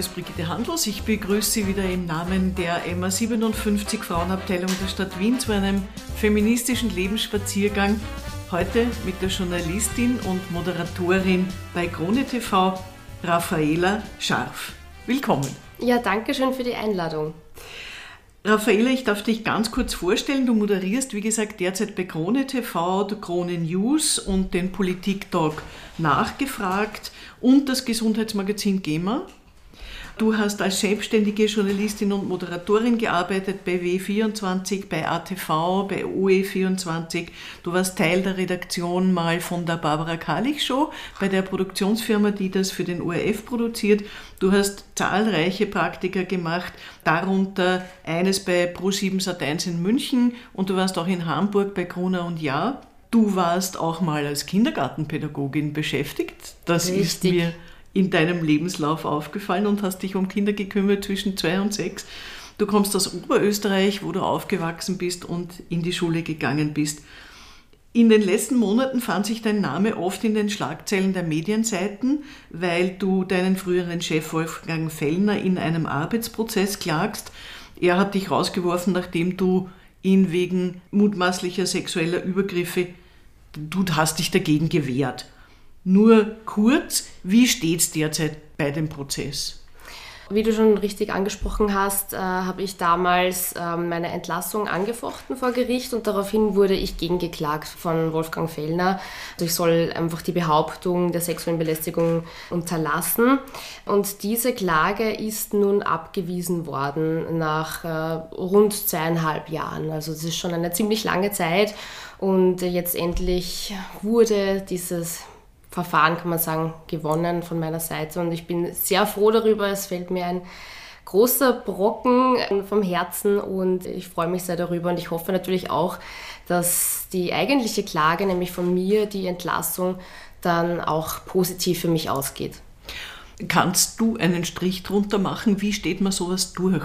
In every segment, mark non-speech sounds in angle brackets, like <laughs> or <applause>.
ist Brigitte Handlos. Ich begrüße Sie wieder im Namen der MA 57 Frauenabteilung der Stadt Wien zu einem feministischen Lebensspaziergang. Heute mit der Journalistin und Moderatorin bei Krone TV, Raffaela Scharf. Willkommen. Ja, danke schön für die Einladung. Raffaela, ich darf dich ganz kurz vorstellen. Du moderierst, wie gesagt, derzeit bei Krone TV, Krone News und den Politik-Talk nachgefragt und das Gesundheitsmagazin GEMA. Du hast als selbstständige Journalistin und Moderatorin gearbeitet bei W24, bei ATV, bei OE24. Du warst Teil der Redaktion mal von der Barbara Kalich Show, bei der Produktionsfirma, die das für den ORF produziert. Du hast zahlreiche Praktika gemacht, darunter eines bei Pro7 Sat1 in München und du warst auch in Hamburg bei Gruner und Jahr. Du warst auch mal als Kindergartenpädagogin beschäftigt. Das Richtig. ist mir in deinem Lebenslauf aufgefallen und hast dich um Kinder gekümmert zwischen zwei und sechs. Du kommst aus Oberösterreich, wo du aufgewachsen bist und in die Schule gegangen bist. In den letzten Monaten fand sich dein Name oft in den Schlagzeilen der Medienseiten, weil du deinen früheren Chef Wolfgang Fellner in einem Arbeitsprozess klagst. Er hat dich rausgeworfen, nachdem du ihn wegen mutmaßlicher sexueller Übergriffe, du hast dich dagegen gewehrt. Nur kurz, wie steht es derzeit bei dem Prozess? Wie du schon richtig angesprochen hast, äh, habe ich damals äh, meine Entlassung angefochten vor Gericht und daraufhin wurde ich gegengeklagt von Wolfgang Fellner. Also ich soll einfach die Behauptung der sexuellen Belästigung unterlassen. Und diese Klage ist nun abgewiesen worden nach äh, rund zweieinhalb Jahren. Also es ist schon eine ziemlich lange Zeit. Und jetzt endlich wurde dieses Verfahren, kann man sagen, gewonnen von meiner Seite. Und ich bin sehr froh darüber. Es fällt mir ein großer Brocken vom Herzen und ich freue mich sehr darüber. Und ich hoffe natürlich auch, dass die eigentliche Klage, nämlich von mir, die Entlassung, dann auch positiv für mich ausgeht. Kannst du einen Strich drunter machen? Wie steht man sowas durch?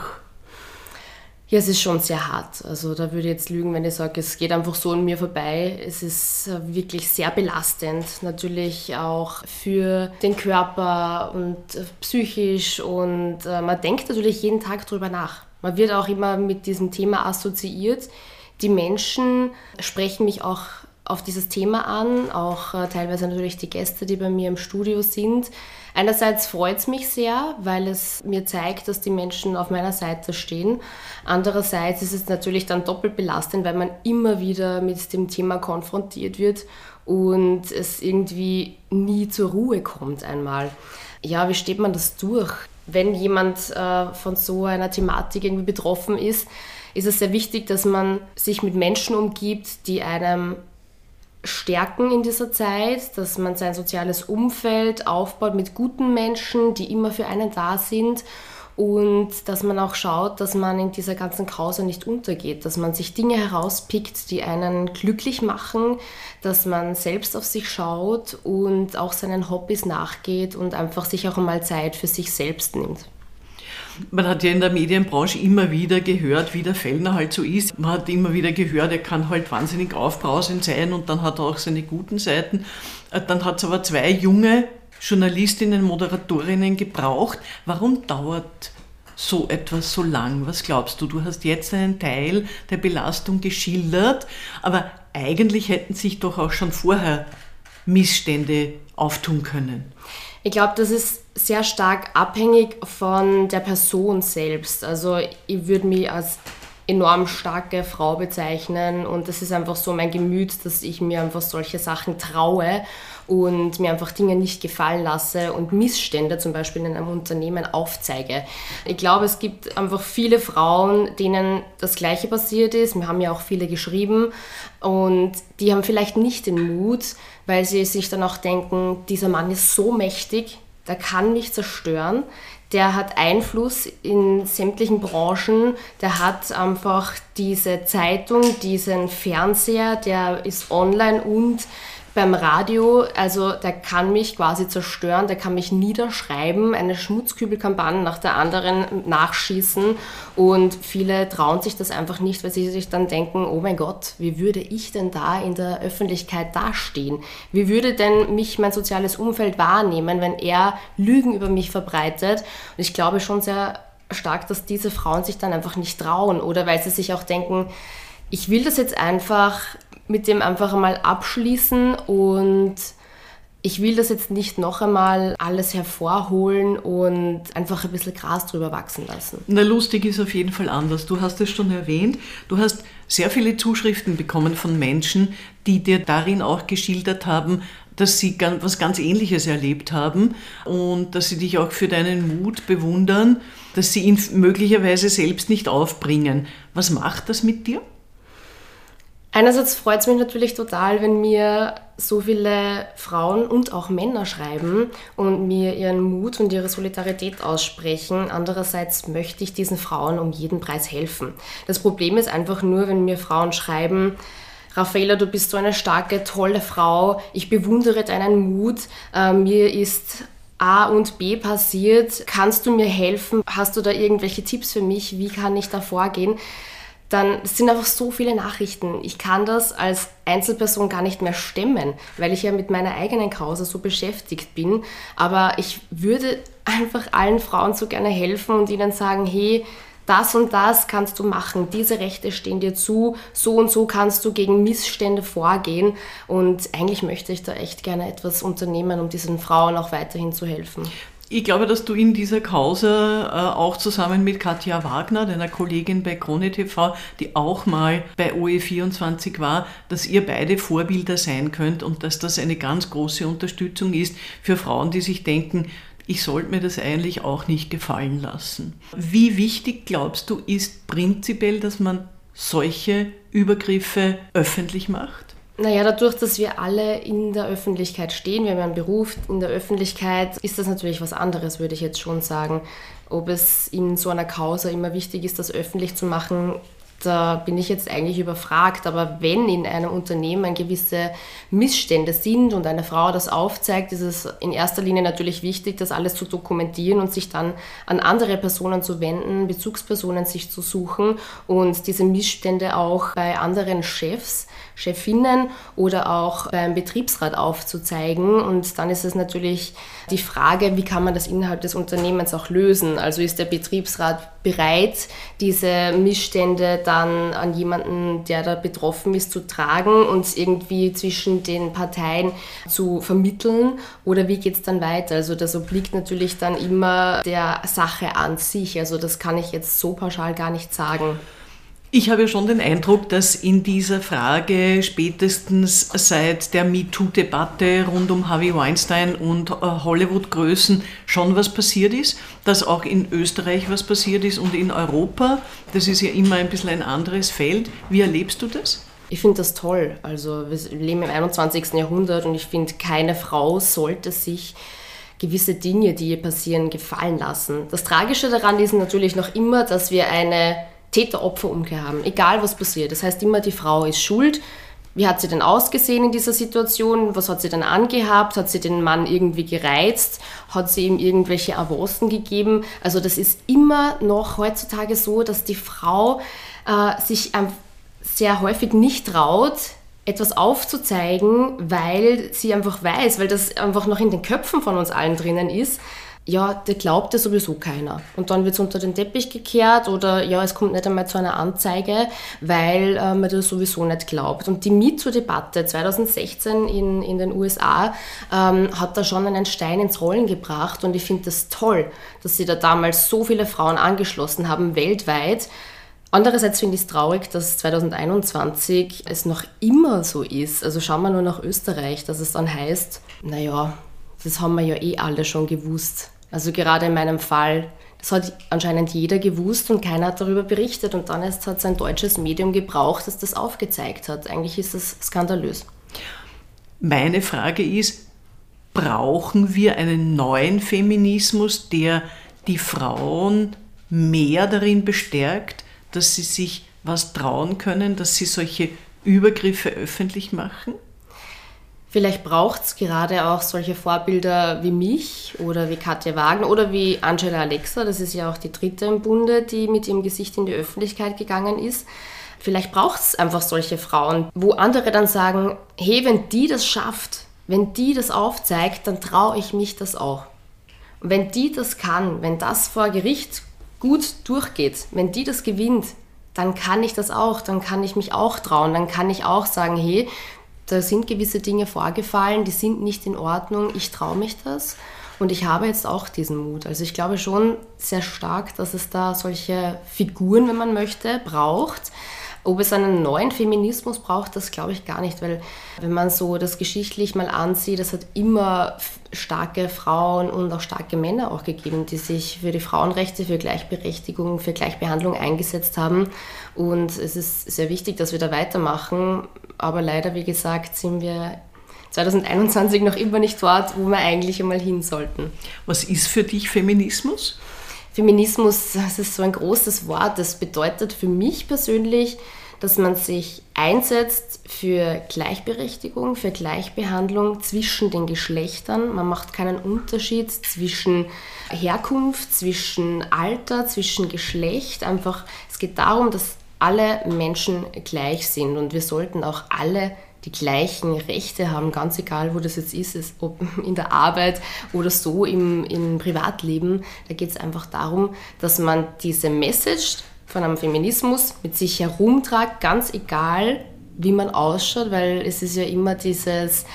Ja, es ist schon sehr hart. Also da würde ich jetzt lügen, wenn ich sage, es geht einfach so an mir vorbei. Es ist äh, wirklich sehr belastend, natürlich auch für den Körper und äh, psychisch. Und äh, man denkt natürlich jeden Tag darüber nach. Man wird auch immer mit diesem Thema assoziiert. Die Menschen sprechen mich auch auf dieses Thema an, auch teilweise natürlich die Gäste, die bei mir im Studio sind. Einerseits freut es mich sehr, weil es mir zeigt, dass die Menschen auf meiner Seite stehen. Andererseits ist es natürlich dann doppelt belastend, weil man immer wieder mit dem Thema konfrontiert wird und es irgendwie nie zur Ruhe kommt einmal. Ja, wie steht man das durch? Wenn jemand äh, von so einer Thematik irgendwie betroffen ist, ist es sehr wichtig, dass man sich mit Menschen umgibt, die einem stärken in dieser Zeit, dass man sein soziales Umfeld aufbaut mit guten Menschen, die immer für einen da sind und dass man auch schaut, dass man in dieser ganzen Krause nicht untergeht, dass man sich Dinge herauspickt, die einen glücklich machen, dass man selbst auf sich schaut und auch seinen Hobbys nachgeht und einfach sich auch einmal Zeit für sich selbst nimmt. Man hat ja in der Medienbranche immer wieder gehört, wie der Fellner halt so ist. Man hat immer wieder gehört, er kann halt wahnsinnig aufbrausend sein und dann hat er auch seine guten Seiten. Äh, dann hat es aber zwei junge Journalistinnen, Moderatorinnen gebraucht. Warum dauert so etwas so lang? Was glaubst du? Du hast jetzt einen Teil der Belastung geschildert, aber eigentlich hätten sich doch auch schon vorher Missstände auftun können. Ich glaube, das ist sehr stark abhängig von der Person selbst. Also ich würde mich als enorm starke Frau bezeichnen und das ist einfach so mein Gemüt, dass ich mir einfach solche Sachen traue und mir einfach Dinge nicht gefallen lasse und Missstände zum Beispiel in einem Unternehmen aufzeige. Ich glaube, es gibt einfach viele Frauen, denen das Gleiche passiert ist. Wir haben ja auch viele geschrieben und die haben vielleicht nicht den Mut, weil sie sich dann auch denken, dieser Mann ist so mächtig, der kann mich zerstören, der hat Einfluss in sämtlichen Branchen, der hat einfach diese Zeitung, diesen Fernseher, der ist online und beim Radio, also der kann mich quasi zerstören, der kann mich niederschreiben, eine Schmutzkübelkampagne nach der anderen nachschießen und viele trauen sich das einfach nicht, weil sie sich dann denken, oh mein Gott, wie würde ich denn da in der Öffentlichkeit dastehen? Wie würde denn mich mein soziales Umfeld wahrnehmen, wenn er Lügen über mich verbreitet? Und ich glaube schon sehr stark, dass diese Frauen sich dann einfach nicht trauen oder weil sie sich auch denken, ich will das jetzt einfach mit dem einfach einmal abschließen und ich will das jetzt nicht noch einmal alles hervorholen und einfach ein bisschen Gras drüber wachsen lassen. Na, lustig ist auf jeden Fall anders. Du hast es schon erwähnt. Du hast sehr viele Zuschriften bekommen von Menschen, die dir darin auch geschildert haben, dass sie was ganz Ähnliches erlebt haben und dass sie dich auch für deinen Mut bewundern, dass sie ihn möglicherweise selbst nicht aufbringen. Was macht das mit dir? Einerseits freut es mich natürlich total, wenn mir so viele Frauen und auch Männer schreiben und mir ihren Mut und ihre Solidarität aussprechen. Andererseits möchte ich diesen Frauen um jeden Preis helfen. Das Problem ist einfach nur, wenn mir Frauen schreiben, Raffaella, du bist so eine starke, tolle Frau, ich bewundere deinen Mut, äh, mir ist A und B passiert, kannst du mir helfen? Hast du da irgendwelche Tipps für mich? Wie kann ich da vorgehen? Dann sind einfach so viele Nachrichten. Ich kann das als Einzelperson gar nicht mehr stemmen, weil ich ja mit meiner eigenen Causa so beschäftigt bin. Aber ich würde einfach allen Frauen so gerne helfen und ihnen sagen, hey, das und das kannst du machen, diese Rechte stehen dir zu, so und so kannst du gegen Missstände vorgehen. Und eigentlich möchte ich da echt gerne etwas unternehmen, um diesen Frauen auch weiterhin zu helfen. Ich glaube, dass du in dieser Causa äh, auch zusammen mit Katja Wagner, deiner Kollegin bei Krone TV, die auch mal bei OE24 war, dass ihr beide Vorbilder sein könnt und dass das eine ganz große Unterstützung ist für Frauen, die sich denken, ich sollte mir das eigentlich auch nicht gefallen lassen. Wie wichtig glaubst du ist prinzipiell, dass man solche Übergriffe öffentlich macht? Naja, dadurch, dass wir alle in der Öffentlichkeit stehen, wir haben einen Beruf in der Öffentlichkeit, ist das natürlich was anderes, würde ich jetzt schon sagen. Ob es in so einer Causa immer wichtig ist, das öffentlich zu machen, da bin ich jetzt eigentlich überfragt. Aber wenn in einem Unternehmen gewisse Missstände sind und eine Frau das aufzeigt, ist es in erster Linie natürlich wichtig, das alles zu dokumentieren und sich dann an andere Personen zu wenden, Bezugspersonen sich zu suchen und diese Missstände auch bei anderen Chefs Chefinnen oder auch beim Betriebsrat aufzuzeigen. Und dann ist es natürlich die Frage, wie kann man das innerhalb des Unternehmens auch lösen? Also ist der Betriebsrat bereit, diese Missstände dann an jemanden, der da betroffen ist, zu tragen und irgendwie zwischen den Parteien zu vermitteln? Oder wie geht es dann weiter? Also das obliegt natürlich dann immer der Sache an sich. Also das kann ich jetzt so pauschal gar nicht sagen. Ich habe schon den Eindruck, dass in dieser Frage spätestens seit der MeToo-Debatte rund um Harvey Weinstein und äh, Hollywood-Größen schon was passiert ist, dass auch in Österreich was passiert ist und in Europa. Das ist ja immer ein bisschen ein anderes Feld. Wie erlebst du das? Ich finde das toll. Also wir leben im 21. Jahrhundert und ich finde, keine Frau sollte sich gewisse Dinge, die ihr passieren, gefallen lassen. Das Tragische daran ist natürlich noch immer, dass wir eine Täter-Opfer-Umkehr haben, egal was passiert. Das heißt immer, die Frau ist schuld. Wie hat sie denn ausgesehen in dieser Situation? Was hat sie denn angehabt? Hat sie den Mann irgendwie gereizt? Hat sie ihm irgendwelche Avancen gegeben? Also das ist immer noch heutzutage so, dass die Frau äh, sich sehr häufig nicht traut, etwas aufzuzeigen, weil sie einfach weiß, weil das einfach noch in den Köpfen von uns allen drinnen ist, ja, der glaubt ja sowieso keiner. Und dann wird es unter den Teppich gekehrt oder ja, es kommt nicht einmal zu einer Anzeige, weil äh, man das sowieso nicht glaubt. Und die MeToo-Debatte 2016 in, in den USA ähm, hat da schon einen Stein ins Rollen gebracht und ich finde das toll, dass sie da damals so viele Frauen angeschlossen haben, weltweit. Andererseits finde ich es traurig, dass 2021 es noch immer so ist. Also schauen wir nur nach Österreich, dass es dann heißt, naja, das haben wir ja eh alle schon gewusst also gerade in meinem Fall, das hat anscheinend jeder gewusst und keiner hat darüber berichtet. Und dann erst hat es ein deutsches Medium gebraucht, das das aufgezeigt hat. Eigentlich ist das skandalös. Meine Frage ist, brauchen wir einen neuen Feminismus, der die Frauen mehr darin bestärkt, dass sie sich was trauen können, dass sie solche Übergriffe öffentlich machen? Vielleicht braucht es gerade auch solche Vorbilder wie mich oder wie Katja Wagner oder wie Angela Alexa, das ist ja auch die dritte im Bunde, die mit ihrem Gesicht in die Öffentlichkeit gegangen ist. Vielleicht braucht es einfach solche Frauen, wo andere dann sagen, hey, wenn die das schafft, wenn die das aufzeigt, dann traue ich mich das auch. Und wenn die das kann, wenn das vor Gericht gut durchgeht, wenn die das gewinnt, dann kann ich das auch, dann kann ich mich auch trauen, dann kann ich auch sagen, hey, da sind gewisse Dinge vorgefallen, die sind nicht in Ordnung, ich traue mich das und ich habe jetzt auch diesen Mut. Also ich glaube schon sehr stark, dass es da solche Figuren, wenn man möchte, braucht, ob es einen neuen Feminismus braucht, das glaube ich gar nicht, weil wenn man so das geschichtlich mal ansieht, es hat immer starke Frauen und auch starke Männer auch gegeben, die sich für die Frauenrechte, für Gleichberechtigung, für Gleichbehandlung eingesetzt haben. Und es ist sehr wichtig, dass wir da weitermachen. Aber leider, wie gesagt, sind wir 2021 noch immer nicht dort, wo wir eigentlich einmal hin sollten. Was ist für dich Feminismus? Feminismus, das ist so ein großes Wort. Das bedeutet für mich persönlich, dass man sich einsetzt für Gleichberechtigung, für Gleichbehandlung zwischen den Geschlechtern. Man macht keinen Unterschied zwischen Herkunft, zwischen Alter, zwischen Geschlecht. Einfach, es geht darum, dass alle Menschen gleich sind und wir sollten auch alle die gleichen Rechte haben, ganz egal, wo das jetzt ist, ist ob <laughs> in der Arbeit oder so im, im Privatleben. Da geht es einfach darum, dass man diese Message von einem Feminismus mit sich herumtragt, ganz egal, wie man ausschaut, weil es ist ja immer dieses,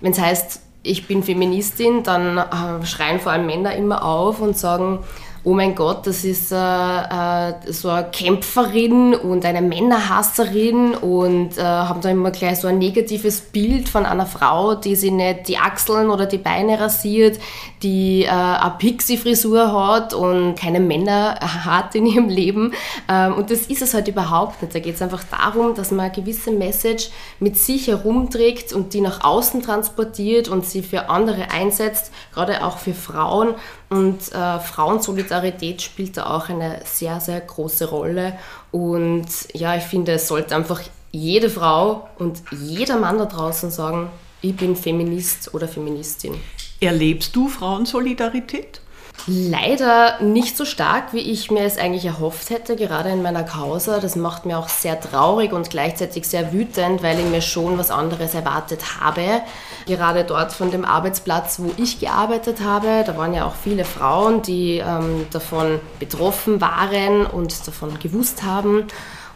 wenn es heißt, ich bin Feministin, dann äh, schreien vor allem Männer immer auf und sagen, oh mein Gott, das ist äh, äh, so eine Kämpferin und eine Männerhasserin und äh, haben da immer gleich so ein negatives Bild von einer Frau, die sich nicht die Achseln oder die Beine rasiert, die äh, eine Pixie-Frisur hat und keine Männer hat in ihrem Leben. Ähm, und das ist es halt überhaupt nicht. Da geht es einfach darum, dass man eine gewisse Message mit sich herumträgt und die nach außen transportiert und sie für andere einsetzt, gerade auch für Frauen und äh, Frauensolidarität spielt da auch eine sehr, sehr große Rolle. Und ja, ich finde, es sollte einfach jede Frau und jeder Mann da draußen sagen, ich bin Feminist oder Feministin. Erlebst du Frauensolidarität? Leider nicht so stark, wie ich mir es eigentlich erhofft hätte, gerade in meiner Causa. Das macht mir auch sehr traurig und gleichzeitig sehr wütend, weil ich mir schon was anderes erwartet habe. Gerade dort von dem Arbeitsplatz, wo ich gearbeitet habe, da waren ja auch viele Frauen, die ähm, davon betroffen waren und davon gewusst haben.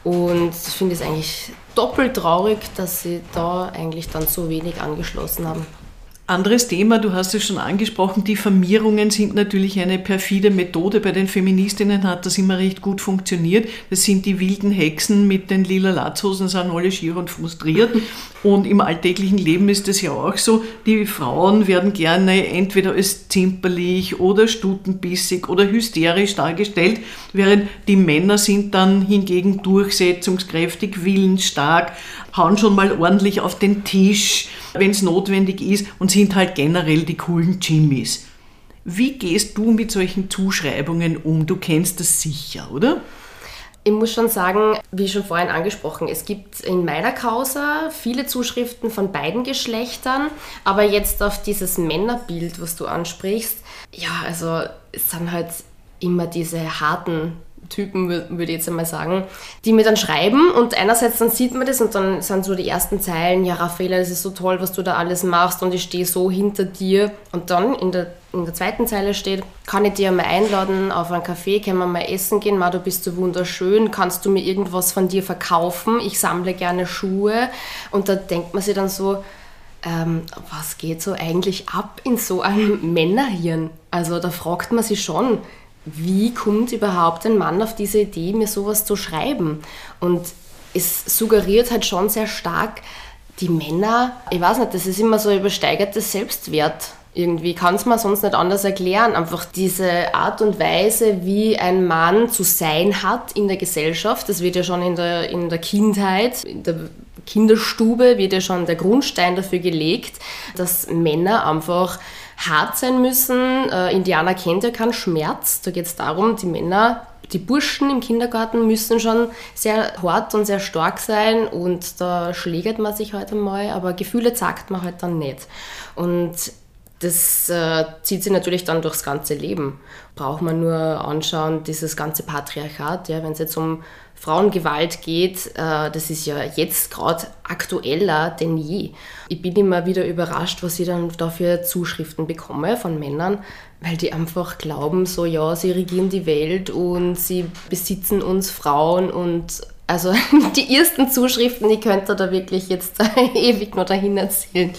Und ich finde es eigentlich doppelt traurig, dass sie da eigentlich dann so wenig angeschlossen haben. Anderes Thema, du hast es schon angesprochen, Diffamierungen sind natürlich eine perfide Methode. Bei den Feministinnen hat das immer recht gut funktioniert. Das sind die wilden Hexen mit den lila Latzhosen, sind alle schier und frustriert. <laughs> Und im alltäglichen Leben ist es ja auch so, die Frauen werden gerne entweder als zimperlich oder stutenbissig oder hysterisch dargestellt, während die Männer sind dann hingegen durchsetzungskräftig, willensstark, hauen schon mal ordentlich auf den Tisch, wenn es notwendig ist und sind halt generell die coolen Jimmies. Wie gehst du mit solchen Zuschreibungen um? Du kennst das sicher, oder? Ich muss schon sagen, wie schon vorhin angesprochen, es gibt in meiner Causa viele Zuschriften von beiden Geschlechtern, aber jetzt auf dieses Männerbild, was du ansprichst, ja, also es sind halt immer diese harten Typen, würde ich jetzt einmal sagen, die mir dann schreiben und einerseits dann sieht man das und dann sind so die ersten Zeilen, ja Raffaella, das ist so toll, was du da alles machst und ich stehe so hinter dir. Und dann in der, in der zweiten Zeile steht, kann ich dir mal einladen auf einen Kaffee, können wir mal essen gehen, Ma, du bist so wunderschön, kannst du mir irgendwas von dir verkaufen, ich sammle gerne Schuhe. Und da denkt man sich dann so, ähm, was geht so eigentlich ab in so einem Männerhirn? Also da fragt man sich schon, wie kommt überhaupt ein Mann auf diese Idee, mir sowas zu schreiben? Und es suggeriert halt schon sehr stark, die Männer, ich weiß nicht, das ist immer so übersteigertes Selbstwert. Irgendwie kann es man sonst nicht anders erklären. Einfach diese Art und Weise, wie ein Mann zu sein hat in der Gesellschaft, das wird ja schon in der, in der Kindheit, in der Kinderstube wird ja schon der Grundstein dafür gelegt, dass Männer einfach hart sein müssen. Äh, Indianer kennt ja keinen Schmerz. Da geht es darum, die Männer, die Burschen im Kindergarten müssen schon sehr hart und sehr stark sein und da schlägert man sich halt einmal, aber Gefühle zeigt man halt dann nicht. Und das äh, zieht sich natürlich dann durchs ganze Leben. Braucht man nur anschauen, dieses ganze Patriarchat, ja, wenn es jetzt um Frauengewalt geht, äh, das ist ja jetzt gerade aktueller denn je. Ich bin immer wieder überrascht, was ich dann dafür Zuschriften bekomme von Männern, weil die einfach glauben, so ja, sie regieren die Welt und sie besitzen uns Frauen und also <laughs> die ersten Zuschriften, die könnte da wirklich jetzt <laughs> ewig noch dahin erzählen.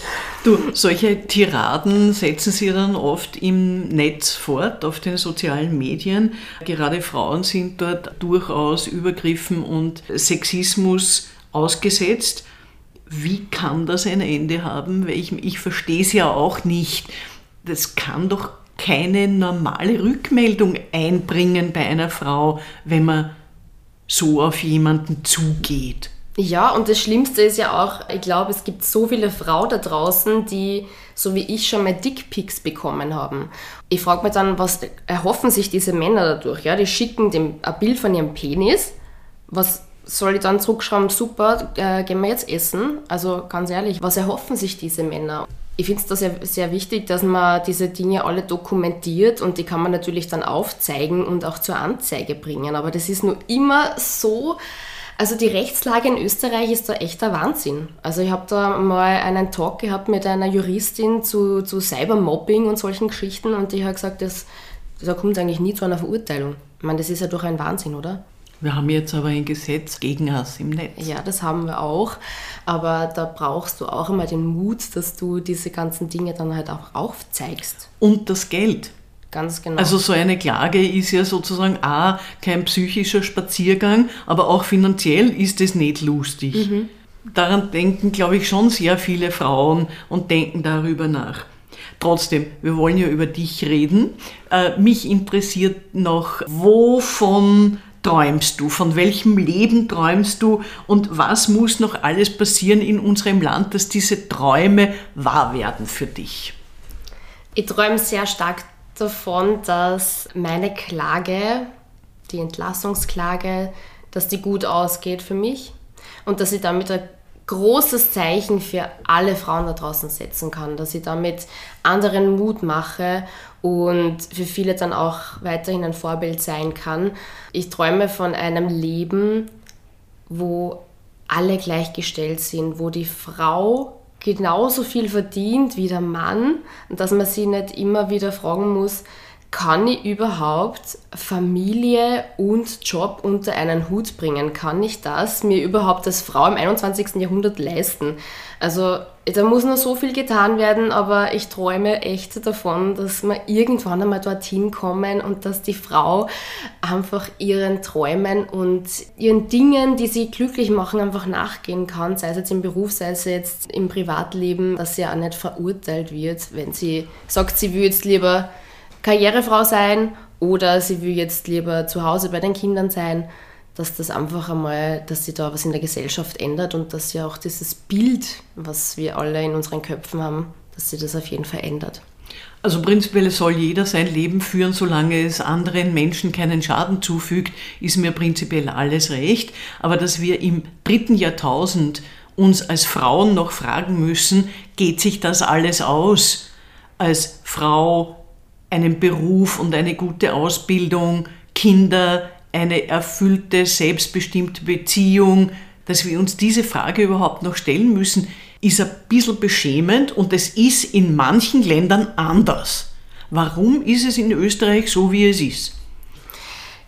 Du, solche Tiraden setzen sie dann oft im Netz fort, auf den sozialen Medien. Gerade Frauen sind dort durchaus Übergriffen und Sexismus ausgesetzt. Wie kann das ein Ende haben? Weil ich, ich verstehe es ja auch nicht. Das kann doch keine normale Rückmeldung einbringen bei einer Frau, wenn man so auf jemanden zugeht. Ja, und das Schlimmste ist ja auch, ich glaube, es gibt so viele Frauen da draußen, die, so wie ich, schon mal Dickpics bekommen haben. Ich frage mich dann, was erhoffen sich diese Männer dadurch? Ja, die schicken dem ein Bild von ihrem Penis. Was soll ich dann zurückschreiben? Super, äh, gehen wir jetzt essen? Also ganz ehrlich, was erhoffen sich diese Männer? Ich finde es da sehr, sehr wichtig, dass man diese Dinge alle dokumentiert und die kann man natürlich dann aufzeigen und auch zur Anzeige bringen. Aber das ist nur immer so, also die Rechtslage in Österreich ist da echt der Wahnsinn. Also ich habe da mal einen Talk gehabt mit einer Juristin zu, zu Cybermobbing und solchen Geschichten und die hat gesagt, das, da kommt eigentlich nie zu einer Verurteilung. Ich meine, das ist ja doch ein Wahnsinn, oder? Wir haben jetzt aber ein Gesetz gegen Hass im Netz. Ja, das haben wir auch. Aber da brauchst du auch immer den Mut, dass du diese ganzen Dinge dann halt auch aufzeigst. Und das Geld. Ganz genau. Also so eine Klage ist ja sozusagen A, kein psychischer Spaziergang, aber auch finanziell ist es nicht lustig. Mhm. Daran denken, glaube ich, schon sehr viele Frauen und denken darüber nach. Trotzdem, wir wollen ja über dich reden. Äh, mich interessiert noch, wovon träumst du? Von welchem Leben träumst du? Und was muss noch alles passieren in unserem Land, dass diese Träume wahr werden für dich? Ich träume sehr stark davon, dass meine Klage, die Entlassungsklage, dass die gut ausgeht für mich und dass ich damit ein großes Zeichen für alle Frauen da draußen setzen kann, dass ich damit anderen Mut mache und für viele dann auch weiterhin ein Vorbild sein kann. Ich träume von einem Leben, wo alle gleichgestellt sind, wo die Frau genauso viel verdient wie der Mann und dass man sie nicht immer wieder fragen muss, kann ich überhaupt Familie und Job unter einen Hut bringen? Kann ich das mir überhaupt als Frau im 21. Jahrhundert leisten? Also da muss noch so viel getan werden, aber ich träume echt davon, dass wir irgendwann einmal dorthin kommen und dass die Frau einfach ihren Träumen und ihren Dingen, die sie glücklich machen, einfach nachgehen kann, sei es jetzt im Beruf, sei es jetzt im Privatleben, dass sie auch nicht verurteilt wird, wenn sie sagt, sie will jetzt lieber Karrierefrau sein oder sie will jetzt lieber zu Hause bei den Kindern sein, dass das einfach einmal, dass sich da was in der Gesellschaft ändert und dass ja auch dieses Bild, was wir alle in unseren Köpfen haben, dass sich das auf jeden Fall ändert. Also prinzipiell soll jeder sein Leben führen, solange es anderen Menschen keinen Schaden zufügt, ist mir prinzipiell alles recht. Aber dass wir im dritten Jahrtausend uns als Frauen noch fragen müssen, geht sich das alles aus? Als Frau einen Beruf und eine gute Ausbildung, Kinder, eine erfüllte, selbstbestimmte Beziehung, dass wir uns diese Frage überhaupt noch stellen müssen, ist ein bisschen beschämend und es ist in manchen Ländern anders. Warum ist es in Österreich so, wie es ist?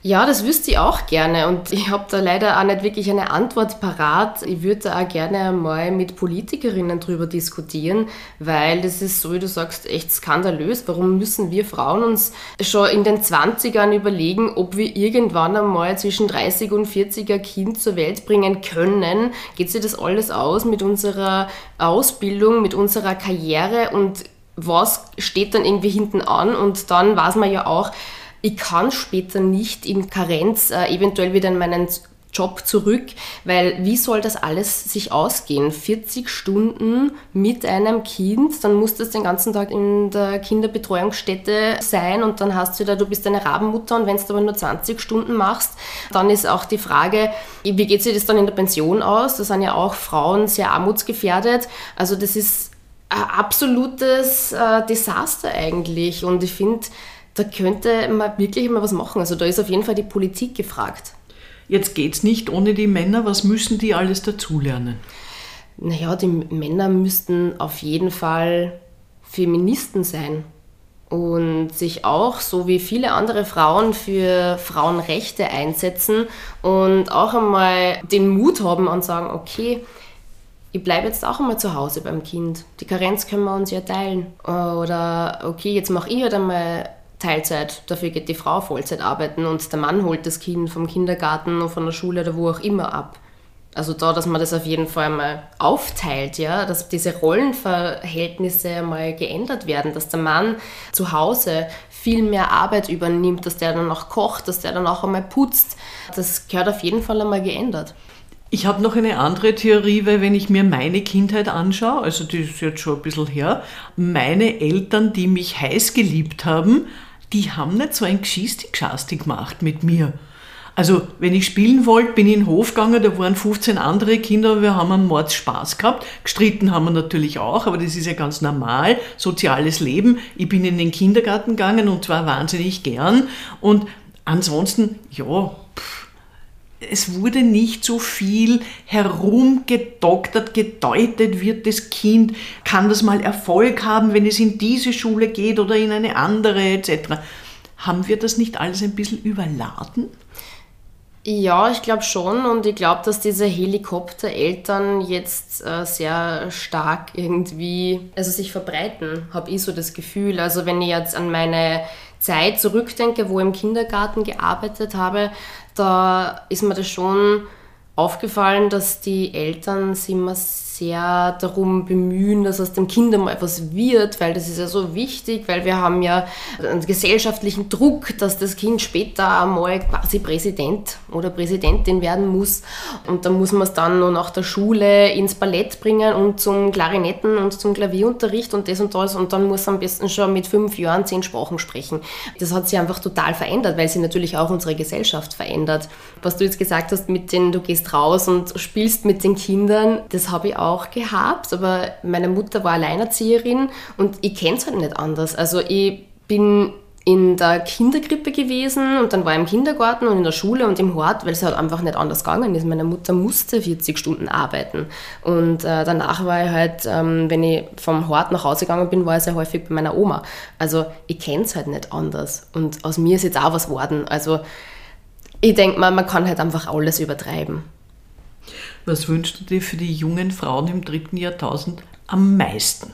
Ja, das wüsste ich auch gerne und ich habe da leider auch nicht wirklich eine Antwort parat. Ich würde da auch gerne mal mit Politikerinnen drüber diskutieren, weil das ist, so wie du sagst, echt skandalös. Warum müssen wir Frauen uns schon in den 20ern überlegen, ob wir irgendwann einmal zwischen 30 und 40er Kind zur Welt bringen können? Geht sich das alles aus mit unserer Ausbildung, mit unserer Karriere und was steht dann irgendwie hinten an? Und dann weiß man ja auch, ich kann später nicht in Karenz äh, eventuell wieder in meinen Job zurück, weil wie soll das alles sich ausgehen? 40 Stunden mit einem Kind, dann muss das den ganzen Tag in der Kinderbetreuungsstätte sein und dann hast du da, du bist eine Rabenmutter und wenn du aber nur 20 Stunden machst, dann ist auch die Frage, wie geht sich das dann in der Pension aus? Da sind ja auch Frauen sehr armutsgefährdet. Also das ist ein absolutes äh, Desaster eigentlich und ich finde, da könnte man wirklich mal was machen. Also da ist auf jeden Fall die Politik gefragt. Jetzt geht es nicht ohne die Männer. Was müssen die alles dazulernen? Naja, die Männer müssten auf jeden Fall Feministen sein und sich auch, so wie viele andere Frauen, für Frauenrechte einsetzen und auch einmal den Mut haben und sagen, okay, ich bleibe jetzt auch einmal zu Hause beim Kind. Die Karenz können wir uns ja teilen. Oder okay, jetzt mache ich halt einmal Teilzeit, dafür geht die Frau Vollzeit arbeiten und der Mann holt das Kind vom Kindergarten und von der Schule oder wo auch immer ab. Also da, dass man das auf jeden Fall mal aufteilt, ja, dass diese Rollenverhältnisse mal geändert werden, dass der Mann zu Hause viel mehr Arbeit übernimmt, dass der dann auch kocht, dass der dann auch einmal putzt. Das gehört auf jeden Fall einmal geändert. Ich habe noch eine andere Theorie, weil wenn ich mir meine Kindheit anschaue, also die ist jetzt schon ein bisschen her, meine Eltern, die mich heiß geliebt haben, die haben nicht so ein Geschisti gemacht mit mir. Also, wenn ich spielen wollte, bin ich in den Hof gegangen, da waren 15 andere Kinder, wir haben einen Mords Spaß gehabt. Gestritten haben wir natürlich auch, aber das ist ja ganz normal, soziales Leben. Ich bin in den Kindergarten gegangen und zwar wahnsinnig gern. Und ansonsten, ja, pff, es wurde nicht so viel herumgedoktert, gedeutet wird das Kind, kann das mal Erfolg haben, wenn es in diese Schule geht oder in eine andere etc. Haben wir das nicht alles ein bisschen überladen? Ja, ich glaube schon und ich glaube, dass diese Helikoptereltern jetzt äh, sehr stark irgendwie, also sich verbreiten, habe ich so das Gefühl. Also wenn ich jetzt an meine Zeit zurückdenke, wo ich im Kindergarten gearbeitet habe, da ist mir das schon aufgefallen, dass die Eltern sich immer sehr darum bemühen, dass aus dem Kind mal etwas wird, weil das ist ja so wichtig, weil wir haben ja einen gesellschaftlichen Druck, dass das Kind später einmal quasi Präsident oder Präsidentin werden muss. Und dann muss man es dann noch nach der Schule ins Ballett bringen und zum Klarinetten und zum Klavierunterricht und das und das. Und dann muss am besten schon mit fünf Jahren zehn Sprachen sprechen. Das hat sich einfach total verändert, weil sie natürlich auch unsere Gesellschaft verändert. Was du jetzt gesagt hast mit den, du gehst raus und spielst mit den Kindern, das habe ich auch auch gehabt, aber meine Mutter war Alleinerzieherin und ich kenne es halt nicht anders. Also ich bin in der Kinderkrippe gewesen und dann war ich im Kindergarten und in der Schule und im Hort, weil es halt einfach nicht anders gegangen ist. Meine Mutter musste 40 Stunden arbeiten und äh, danach war ich halt, ähm, wenn ich vom Hort nach Hause gegangen bin, war ich sehr häufig bei meiner Oma. Also ich kenne es halt nicht anders und aus mir ist jetzt auch was geworden. Also ich denke mal, man kann halt einfach alles übertreiben. Was wünschst du dir für die jungen Frauen im dritten Jahrtausend am meisten?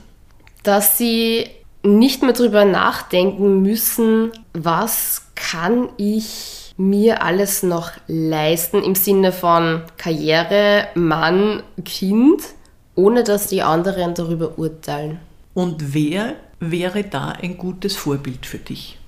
Dass sie nicht mehr darüber nachdenken müssen, was kann ich mir alles noch leisten im Sinne von Karriere, Mann, Kind, ohne dass die anderen darüber urteilen. Und wer wäre da ein gutes Vorbild für dich?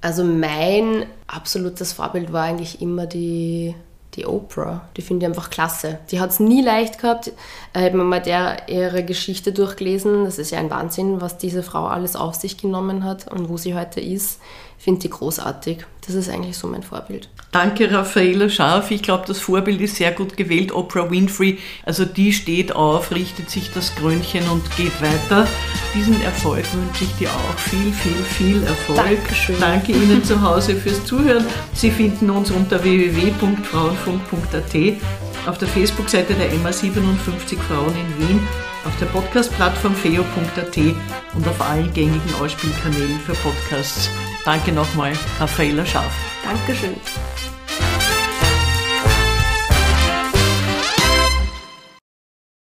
Also mein absolutes Vorbild war eigentlich immer die die Oprah. Die finde ich einfach klasse. Die hat es nie leicht gehabt. Ich habe mir mal der, ihre Geschichte durchgelesen. Das ist ja ein Wahnsinn, was diese Frau alles auf sich genommen hat und wo sie heute ist finde die großartig. Das ist eigentlich so mein Vorbild. Danke, Raffaella Scharf. Ich glaube, das Vorbild ist sehr gut gewählt. Oprah Winfrey, also die steht auf, richtet sich das Krönchen und geht weiter. Diesen Erfolg wünsche ich dir auch. Viel, viel, viel Erfolg. Dankeschön. Danke Ihnen zu Hause fürs Zuhören. Sie finden uns unter www.frauenfunk.at, auf der Facebook-Seite der MA 57 Frauen in Wien auf der Podcast-Plattform feo.at und auf allen gängigen Ausspielkanälen für Podcasts. Danke nochmal, Raffaella Scharf. Dankeschön.